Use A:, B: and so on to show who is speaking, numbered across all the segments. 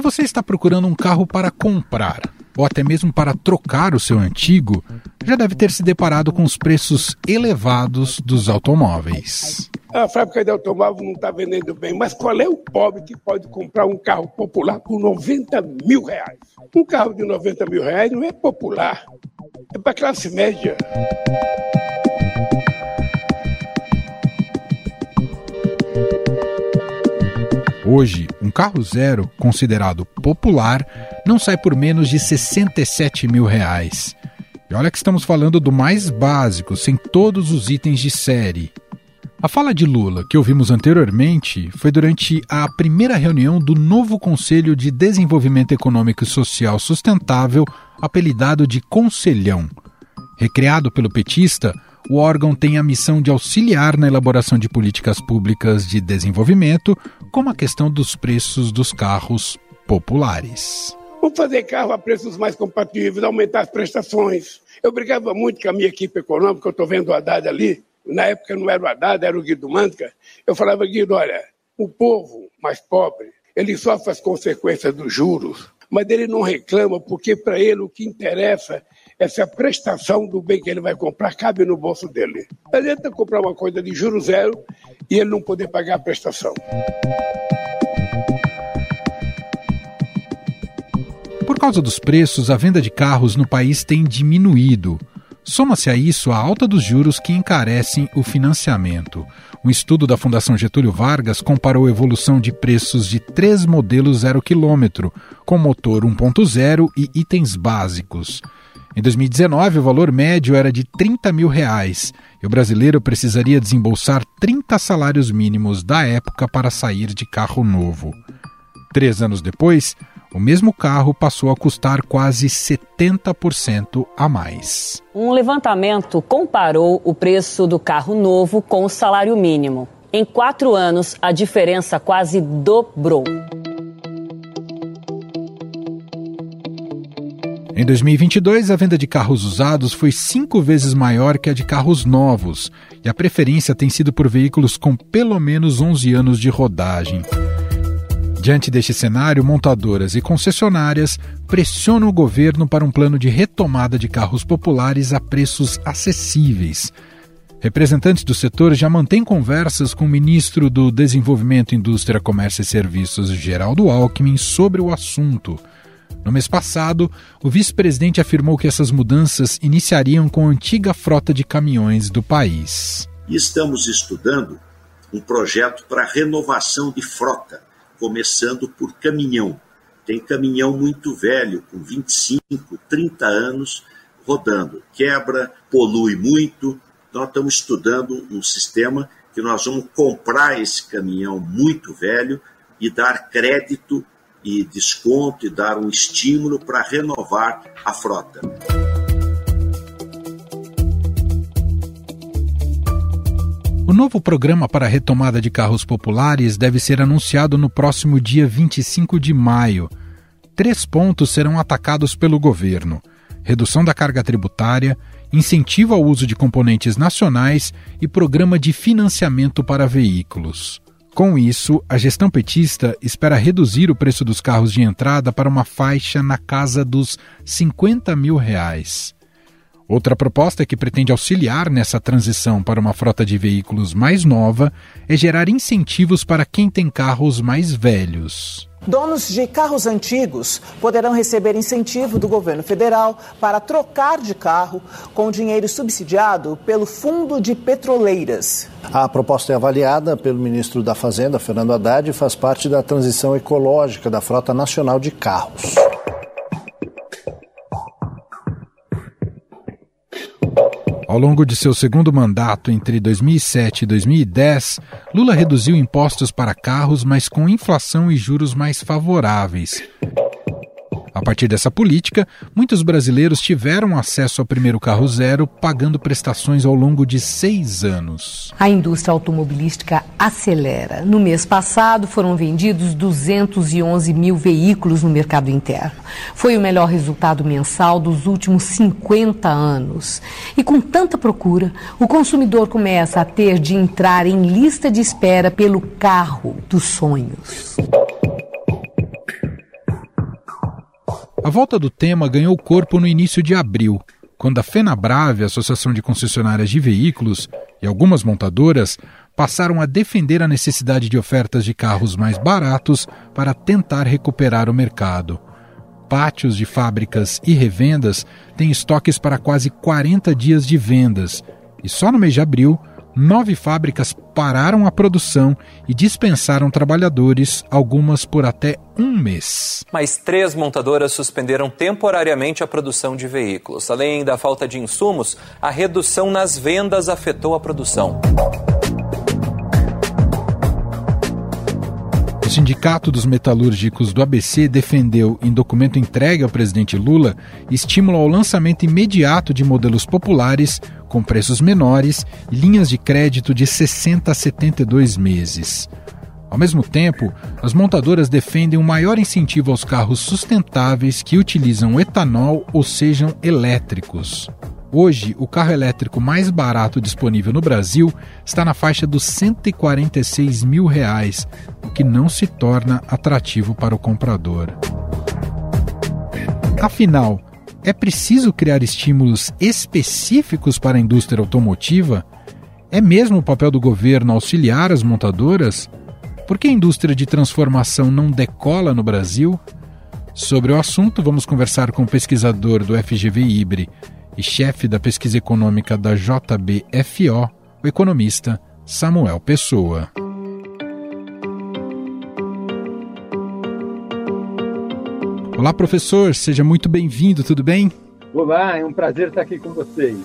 A: Se você está procurando um carro para comprar ou até mesmo para trocar o seu antigo, já deve ter se deparado com os preços elevados dos automóveis.
B: A fábrica de automóvel não está vendendo bem, mas qual é o pobre que pode comprar um carro popular por 90 mil reais? Um carro de 90 mil reais não é popular, é para classe média.
A: Hoje, um carro zero, considerado popular, não sai por menos de 67 mil reais. E olha que estamos falando do mais básico, sem todos os itens de série. A fala de Lula, que ouvimos anteriormente, foi durante a primeira reunião do novo Conselho de Desenvolvimento Econômico e Social Sustentável, apelidado de Conselhão. Recriado pelo petista, o órgão tem a missão de auxiliar na elaboração de políticas públicas de desenvolvimento, como a questão dos preços dos carros populares.
B: Vamos fazer carro a preços mais compatíveis, aumentar as prestações. Eu brigava muito com a minha equipe econômica, eu estou vendo o Haddad ali. Na época não era o Haddad, era o Guido Manca. Eu falava, Guido, olha, o povo mais pobre, ele sofre as consequências dos juros, mas ele não reclama porque para ele o que interessa essa prestação do bem que ele vai comprar cabe no bolso dele. Não adianta comprar uma coisa de juro zero e ele não poder pagar a prestação.
A: Por causa dos preços, a venda de carros no país tem diminuído. Soma-se a isso a alta dos juros que encarecem o financiamento. Um estudo da Fundação Getúlio Vargas comparou a evolução de preços de três modelos zero quilômetro, com motor 1.0 e itens básicos. Em 2019, o valor médio era de 30 mil reais e o brasileiro precisaria desembolsar 30 salários mínimos da época para sair de carro novo. Três anos depois, o mesmo carro passou a custar quase 70% a mais.
C: Um levantamento comparou o preço do carro novo com o salário mínimo. Em quatro anos, a diferença quase dobrou.
A: Em 2022, a venda de carros usados foi cinco vezes maior que a de carros novos, e a preferência tem sido por veículos com pelo menos 11 anos de rodagem. Diante deste cenário, montadoras e concessionárias pressionam o governo para um plano de retomada de carros populares a preços acessíveis. Representantes do setor já mantêm conversas com o ministro do Desenvolvimento, Indústria, Comércio e Serviços, Geraldo Alckmin, sobre o assunto. No mês passado, o vice-presidente afirmou que essas mudanças iniciariam com a antiga frota de caminhões do país.
D: Estamos estudando um projeto para renovação de frota, começando por caminhão. Tem caminhão muito velho, com 25, 30 anos, rodando. Quebra, polui muito. Nós estamos estudando um sistema que nós vamos comprar esse caminhão muito velho e dar crédito e desconto e dar um estímulo para renovar a frota.
A: O novo programa para retomada de carros populares deve ser anunciado no próximo dia 25 de maio. Três pontos serão atacados pelo governo: redução da carga tributária, incentivo ao uso de componentes nacionais e programa de financiamento para veículos. Com isso, a gestão petista espera reduzir o preço dos carros de entrada para uma faixa na casa dos 50 mil reais. Outra proposta que pretende auxiliar nessa transição para uma frota de veículos mais nova é gerar incentivos para quem tem carros mais velhos.
E: Donos de carros antigos poderão receber incentivo do governo federal para trocar de carro com dinheiro subsidiado pelo Fundo de Petroleiras.
F: A proposta é avaliada pelo ministro da Fazenda, Fernando Haddad, e faz parte da transição ecológica da frota nacional de carros.
A: Ao longo de seu segundo mandato, entre 2007 e 2010, Lula reduziu impostos para carros, mas com inflação e juros mais favoráveis. A partir dessa política, muitos brasileiros tiveram acesso ao primeiro carro zero, pagando prestações ao longo de seis anos.
G: A indústria automobilística acelera. No mês passado, foram vendidos 211 mil veículos no mercado interno. Foi o melhor resultado mensal dos últimos 50 anos. E com tanta procura, o consumidor começa a ter de entrar em lista de espera pelo carro dos sonhos.
A: A volta do tema ganhou corpo no início de abril, quando a FenaBrave, Associação de Concessionárias de Veículos, e algumas montadoras passaram a defender a necessidade de ofertas de carros mais baratos para tentar recuperar o mercado. Pátios de fábricas e revendas têm estoques para quase 40 dias de vendas, e só no mês de abril nove fábricas pararam a produção e dispensaram trabalhadores, algumas por até um mês.
H: Mais três montadoras suspenderam temporariamente a produção de veículos. Além da falta de insumos, a redução nas vendas afetou a produção.
A: O Sindicato dos Metalúrgicos do ABC defendeu, em documento entregue ao presidente Lula, estímulo ao lançamento imediato de modelos populares com preços menores e linhas de crédito de 60 a 72 meses. Ao mesmo tempo, as montadoras defendem um maior incentivo aos carros sustentáveis que utilizam etanol ou sejam elétricos. Hoje, o carro elétrico mais barato disponível no Brasil está na faixa dos 146 mil reais, o que não se torna atrativo para o comprador. Afinal, é preciso criar estímulos específicos para a indústria automotiva? É mesmo o papel do governo auxiliar as montadoras? Por que a indústria de transformação não decola no Brasil? Sobre o assunto, vamos conversar com o pesquisador do FGV Ibre e chefe da pesquisa econômica da JBFO, o economista Samuel Pessoa. Olá, professor, seja muito bem-vindo, tudo bem?
I: Olá, é um prazer estar aqui com vocês.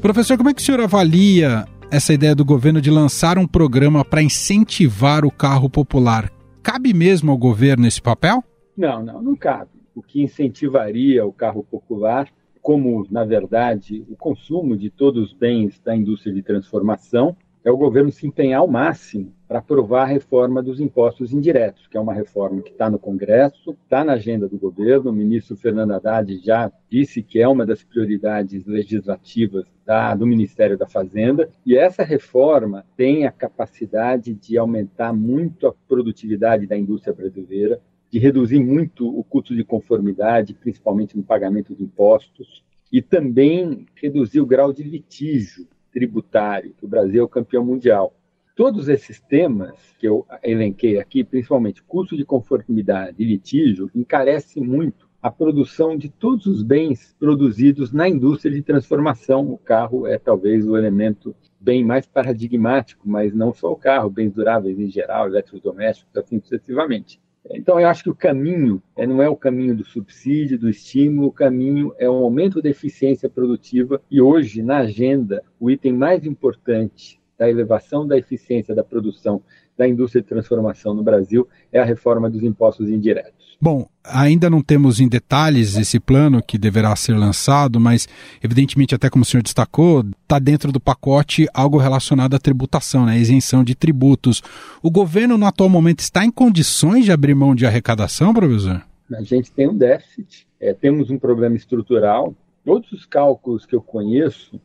A: Professor, como é que o senhor avalia essa ideia do governo de lançar um programa para incentivar o carro popular? Cabe mesmo ao governo esse papel?
I: Não, não, não cabe. O que incentivaria o carro popular como, na verdade, o consumo de todos os bens da indústria de transformação, é o governo se empenhar ao máximo para aprovar a reforma dos impostos indiretos, que é uma reforma que está no Congresso, está na agenda do governo. O ministro Fernando Haddad já disse que é uma das prioridades legislativas da, do Ministério da Fazenda. E essa reforma tem a capacidade de aumentar muito a produtividade da indústria brasileira, de reduzir muito o custo de conformidade, principalmente no pagamento de impostos, e também reduzir o grau de litígio tributário, que o Brasil é o campeão mundial. Todos esses temas que eu elenquei aqui, principalmente custo de conformidade e litígio, encarece muito a produção de todos os bens produzidos na indústria de transformação. O carro é talvez o elemento bem mais paradigmático, mas não só o carro, bens duráveis em geral, eletrodomésticos, assim sucessivamente. Então, eu acho que o caminho é, não é o caminho do subsídio, do estímulo, o caminho é o aumento da eficiência produtiva. E hoje, na agenda, o item mais importante da elevação da eficiência da produção da indústria de transformação no Brasil é a reforma dos impostos indiretos.
A: Bom, ainda não temos em detalhes esse plano que deverá ser lançado, mas evidentemente, até como o senhor destacou, está dentro do pacote algo relacionado à tributação, né, isenção de tributos. O governo, no atual momento, está em condições de abrir mão de arrecadação, professor?
I: A gente tem um déficit, é, temos um problema estrutural. Todos os cálculos que eu conheço,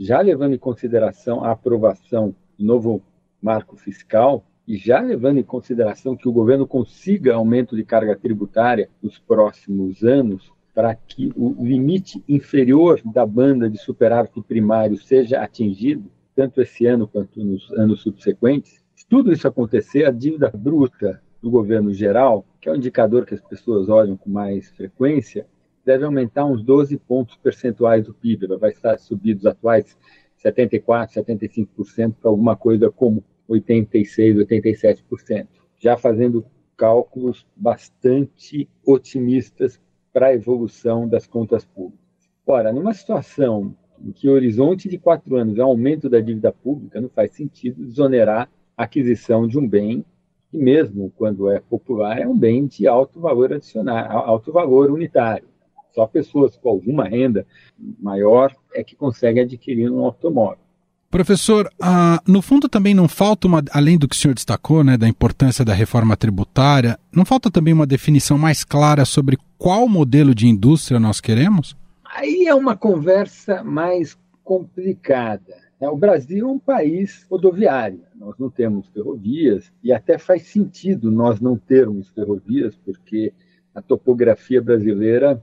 I: já levando em consideração a aprovação do novo marco fiscal, e já levando em consideração que o governo consiga aumento de carga tributária nos próximos anos, para que o limite inferior da banda de superávit primário seja atingido, tanto esse ano quanto nos anos subsequentes, se tudo isso acontecer, a dívida bruta do governo geral, que é um indicador que as pessoas olham com mais frequência, deve aumentar uns 12 pontos percentuais do PIB. Ela vai estar subir dos atuais 74%, 75% para alguma coisa como 86%, 87%, já fazendo cálculos bastante otimistas para a evolução das contas públicas. Ora, numa situação em que o horizonte de quatro anos é aumento da dívida pública, não faz sentido desonerar a aquisição de um bem que, mesmo quando é popular, é um bem de alto valor adicional, alto valor unitário. Só pessoas com alguma renda maior é que conseguem adquirir um automóvel.
A: Professor, ah, no fundo também não falta uma, além do que o senhor destacou, né, da importância da reforma tributária, não falta também uma definição mais clara sobre qual modelo de indústria nós queremos?
I: Aí é uma conversa mais complicada. Né? O Brasil é um país rodoviário, nós não temos ferrovias, e até faz sentido nós não termos ferrovias, porque a topografia brasileira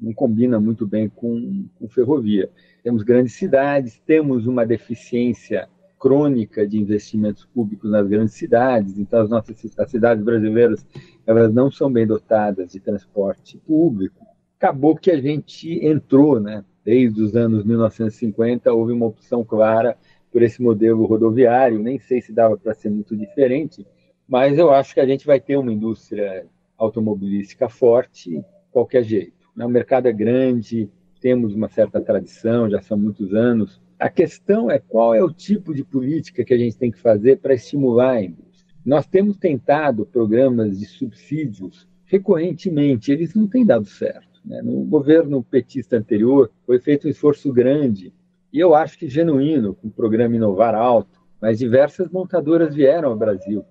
I: não combina muito bem com, com ferrovia. Temos grandes cidades, temos uma deficiência crônica de investimentos públicos nas grandes cidades, então as nossas as cidades brasileiras elas não são bem dotadas de transporte público. Acabou que a gente entrou, né? Desde os anos 1950 houve uma opção clara por esse modelo rodoviário, nem sei se dava para ser muito diferente, mas eu acho que a gente vai ter uma indústria automobilística forte, qualquer jeito. Né? O mercado é grande, temos uma certa tradição, já são muitos anos. A questão é qual é o tipo de política que a gente tem que fazer para estimular a indústria. Nós temos tentado programas de subsídios recorrentemente, eles não têm dado certo. Né? No governo petista anterior, foi feito um esforço grande, e eu acho que genuíno, com o programa Inovar Alto, mas diversas montadoras vieram ao Brasil.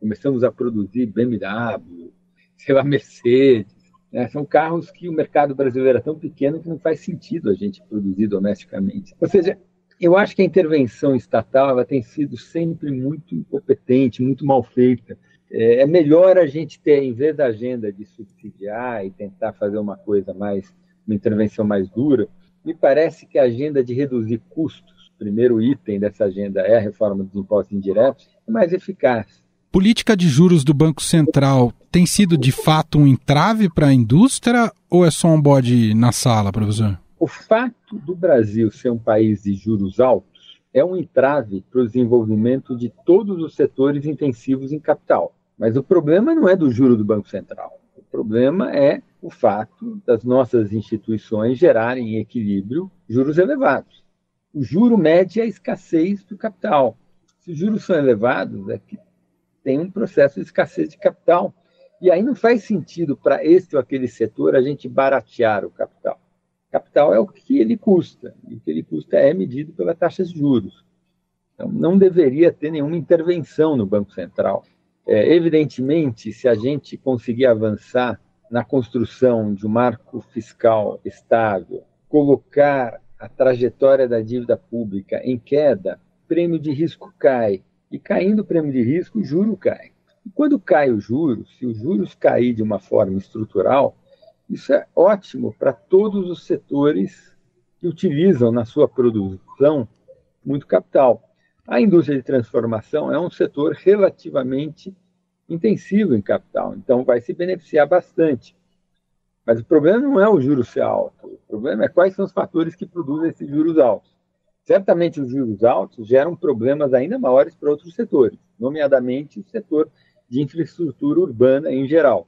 I: Começamos a produzir BMW, sei lá, Mercedes, né? São carros que o mercado brasileiro é tão pequeno que não faz sentido a gente produzir domesticamente. Ou seja, eu acho que a intervenção estatal ela tem sido sempre muito incompetente, muito mal feita. É, é melhor a gente ter, em vez da agenda de subsidiar e tentar fazer uma coisa mais, uma intervenção mais dura, me parece que a agenda de reduzir custos, primeiro item dessa agenda é a reforma dos impostos indiretos, é mais eficaz
A: política de juros do Banco Central tem sido de fato um entrave para a indústria ou é só um bode na sala, professor?
I: O fato do Brasil ser um país de juros altos é um entrave para o desenvolvimento de todos os setores intensivos em capital. Mas o problema não é do juro do Banco Central. O problema é o fato das nossas instituições gerarem em equilíbrio juros elevados. O juro mede a escassez do capital. Se os juros são elevados, é que tem um processo de escassez de capital. E aí não faz sentido para esse ou aquele setor a gente baratear o capital. Capital é o que ele custa, e o que ele custa é medido pela taxa de juros. Então, não deveria ter nenhuma intervenção no Banco Central. É, evidentemente, se a gente conseguir avançar na construção de um marco fiscal estável, colocar a trajetória da dívida pública em queda, prêmio de risco cai, e caindo o prêmio de risco, o juro cai. E quando cai o juro, se os juros cair de uma forma estrutural, isso é ótimo para todos os setores que utilizam na sua produção muito capital. A indústria de transformação é um setor relativamente intensivo em capital, então vai se beneficiar bastante. Mas o problema não é o juro ser alto, o problema é quais são os fatores que produzem esses juros altos. Certamente os juros altos geram problemas ainda maiores para outros setores, nomeadamente o setor de infraestrutura urbana em geral.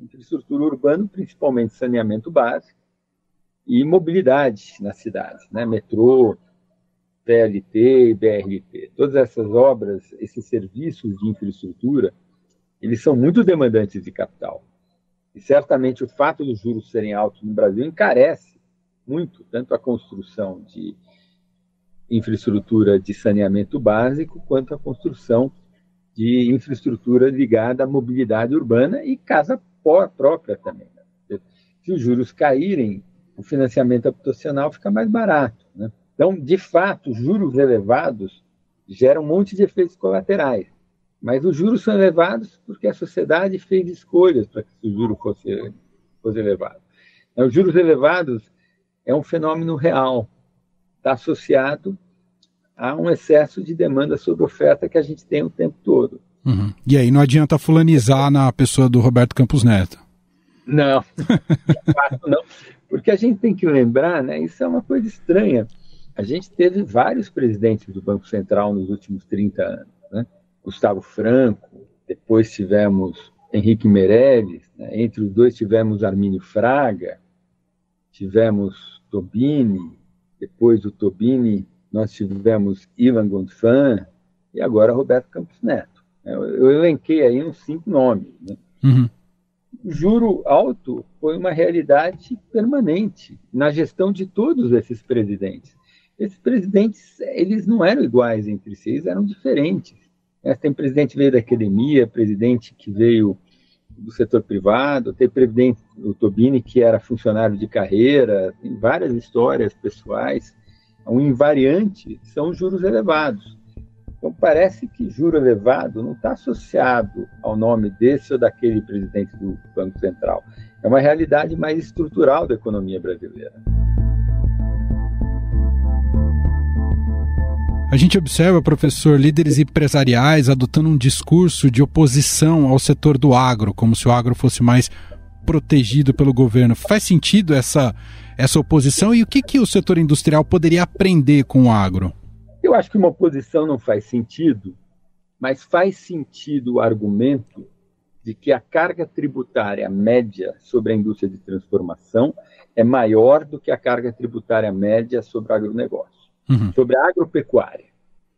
I: Infraestrutura urbana, principalmente saneamento básico e mobilidade nas cidades, né? metrô, PLT e BRT. Todas essas obras, esses serviços de infraestrutura, eles são muito demandantes de capital. E certamente o fato dos juros serem altos no Brasil encarece muito tanto a construção de infraestrutura de saneamento básico, quanto a construção de infraestrutura ligada à mobilidade urbana e casa própria também. Né? Se os juros caírem, o financiamento habitacional fica mais barato. Né? Então, de fato, juros elevados geram um monte de efeitos colaterais. Mas os juros são elevados porque a sociedade fez escolhas para que o juro fosse, fosse elevado. Então, os juros elevados é um fenômeno real está associado a um excesso de demanda sobre oferta que a gente tem o tempo todo.
A: Uhum. E aí não adianta fulanizar na pessoa do Roberto Campos Neto.
I: Não, não, porque a gente tem que lembrar, né? Isso é uma coisa estranha. A gente teve vários presidentes do Banco Central nos últimos 30 anos, né? Gustavo Franco, depois tivemos Henrique Meirelles, né? entre os dois tivemos Armínio Fraga, tivemos Tobini, depois do Tobini, nós tivemos Ivan Gonfan e agora Roberto Campos Neto. Eu, eu elenquei aí uns cinco nomes. Né? Uhum. O juro alto foi uma realidade permanente na gestão de todos esses presidentes. Esses presidentes, eles não eram iguais entre si, eles eram diferentes. Tem presidente que veio da academia, presidente que veio do setor privado, tem o Tobini que era funcionário de carreira, tem várias histórias pessoais. Um invariante são os juros elevados. Então, parece que juro elevado não está associado ao nome desse ou daquele presidente do Banco Central. É uma realidade mais estrutural da economia brasileira.
A: A gente observa, professor, líderes empresariais adotando um discurso de oposição ao setor do agro, como se o agro fosse mais protegido pelo governo. Faz sentido essa, essa oposição e o que, que o setor industrial poderia aprender com o agro?
I: Eu acho que uma oposição não faz sentido, mas faz sentido o argumento de que a carga tributária média sobre a indústria de transformação é maior do que a carga tributária média sobre o agronegócio, uhum. sobre a agropecuária.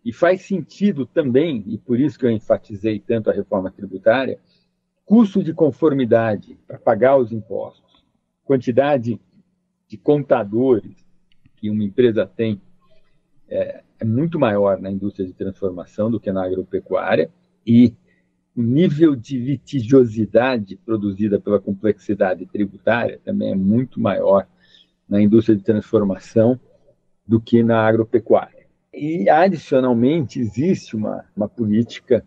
I: E faz sentido também, e por isso que eu enfatizei tanto a reforma tributária, custo de conformidade para pagar os impostos, quantidade de contadores que uma empresa tem é, é muito maior na indústria de transformação do que na agropecuária e o nível de litigiosidade produzida pela complexidade tributária também é muito maior na indústria de transformação do que na agropecuária. E, adicionalmente, existe uma, uma política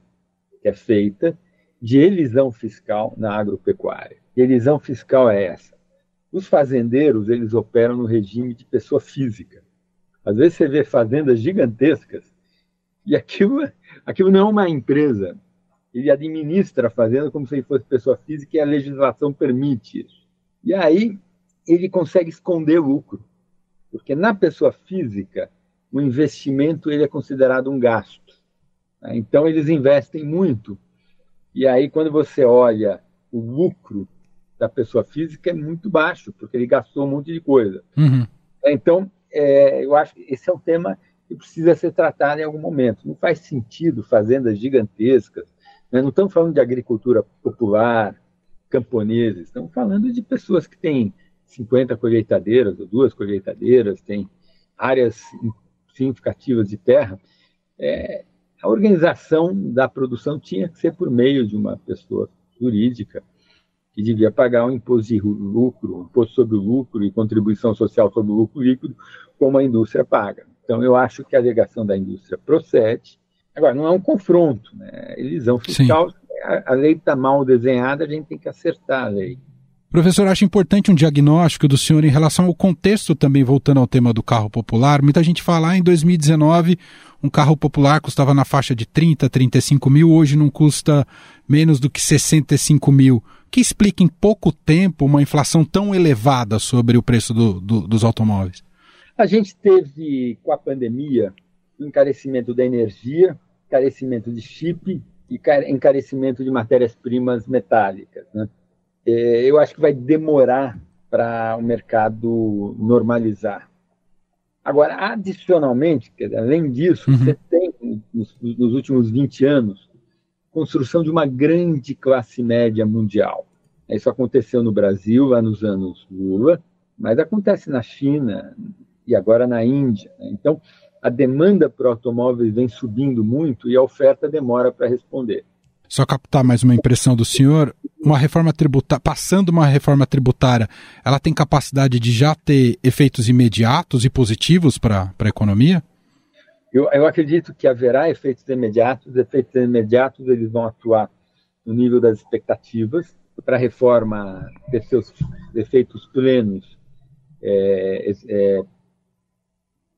I: que é feita de elisão fiscal na agropecuária. E elisão fiscal é essa. Os fazendeiros, eles operam no regime de pessoa física. Às vezes você vê fazendas gigantescas e aquilo, aquilo não é uma empresa. Ele administra a fazenda como se ele fosse pessoa física e a legislação permite isso. E aí ele consegue esconder lucro, porque na pessoa física o investimento ele é considerado um gasto. Né? Então eles investem muito. E aí quando você olha o lucro da pessoa física é muito baixo, porque ele gastou um monte de coisa. Uhum. Então é, eu acho que esse é um tema que precisa ser tratado em algum momento. Não faz sentido fazendas gigantescas. Né? Não estamos falando de agricultura popular, camponeses. Estamos falando de pessoas que têm 50 colheitadeiras ou duas colheitadeiras, têm áreas significativas de terra. É, a organização da produção tinha que ser por meio de uma pessoa jurídica que devia pagar um imposto de lucro, um imposto sobre o lucro e contribuição social sobre o lucro líquido, como a indústria paga. Então, eu acho que a alegação da indústria procede. Agora, não é um confronto, né? Elisão fiscal, a, a lei está mal desenhada, a gente tem que acertar a lei.
A: Professor, acho importante um diagnóstico do senhor em relação ao contexto também, voltando ao tema do carro popular. Muita gente fala, ah, em 2019, um carro popular custava na faixa de 30, 35 mil, hoje não custa menos do que 65 mil que explica em pouco tempo uma inflação tão elevada sobre o preço do, do, dos automóveis?
I: A gente teve, com a pandemia, encarecimento da energia, encarecimento de chip e encarecimento de matérias-primas metálicas. Né? É, eu acho que vai demorar para o mercado normalizar. Agora, adicionalmente, além disso, uhum. você tem, nos, nos últimos 20 anos, construção de uma grande classe média mundial. Isso aconteceu no Brasil, lá nos anos Lula, mas acontece na China e agora na Índia. Né? Então, a demanda por automóveis vem subindo muito e a oferta demora para responder.
A: Só captar mais uma impressão do senhor, uma reforma tributária, passando uma reforma tributária, ela tem capacidade de já ter efeitos imediatos e positivos para a economia?
I: Eu, eu acredito que haverá efeitos imediatos. Os efeitos imediatos eles vão atuar no nível das expectativas para a reforma ter seus efeitos plenos, é, é,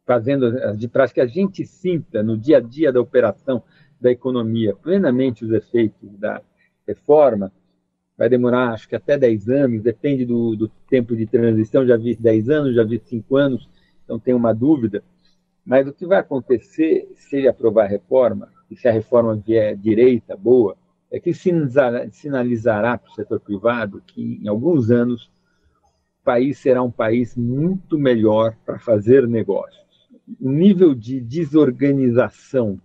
I: fazendo de prática que a gente sinta no dia a dia da operação da economia plenamente os efeitos da reforma, vai demorar acho que até 10 anos, depende do, do tempo de transição, já vi 10 anos, já vi 5 anos, então tem uma dúvida. Mas o que vai acontecer se ele aprovar a reforma, e se a reforma vier direita, boa, é que sinalizará para o setor privado que, em alguns anos, o país será um país muito melhor para fazer negócios. O nível de desorganização,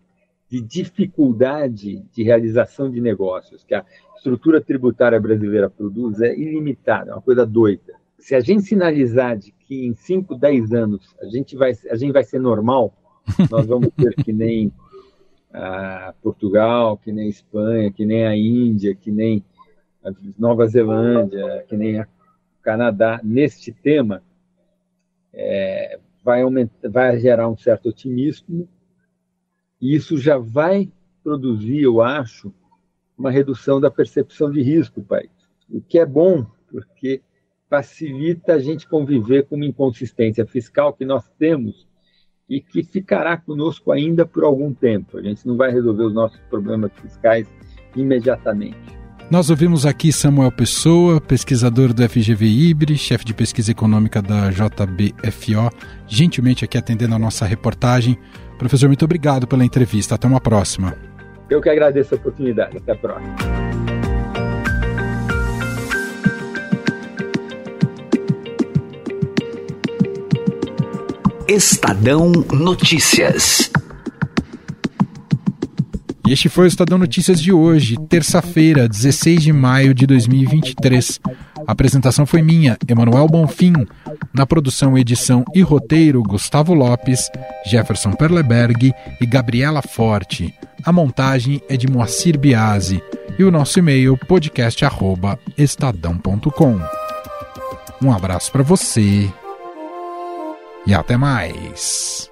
I: de dificuldade de realização de negócios que a estrutura tributária brasileira produz é ilimitada, é uma coisa doida. Se a gente sinalizar de que em 5, 10 anos a gente vai, a gente vai ser normal, nós vamos ter que nem a Portugal, que nem Espanha, que nem a Índia, que nem a Nova Zelândia, que nem o Canadá, neste tema, é, vai, aumentar, vai gerar um certo otimismo E isso já vai produzir, eu acho, uma redução da percepção de risco, país. O que é bom, porque facilita a gente conviver com uma inconsistência fiscal que nós temos e que ficará conosco ainda por algum tempo. A gente não vai resolver os nossos problemas fiscais imediatamente.
A: Nós ouvimos aqui Samuel Pessoa, pesquisador do FGV Ibre, chefe de pesquisa econômica da JBFO, gentilmente aqui atendendo a nossa reportagem. Professor, muito obrigado pela entrevista. Até uma próxima.
I: Eu que agradeço a oportunidade. Até a próxima.
J: Estadão Notícias.
A: E este foi o Estadão Notícias de hoje, terça-feira, 16 de maio de 2023. A apresentação foi minha, Emanuel Bonfim. Na produção, edição e roteiro, Gustavo Lopes, Jefferson Perleberg e Gabriela Forte. A montagem é de Moacir Biasi. E o nosso e-mail, podcast.estadão.com. Um abraço para você e até mais.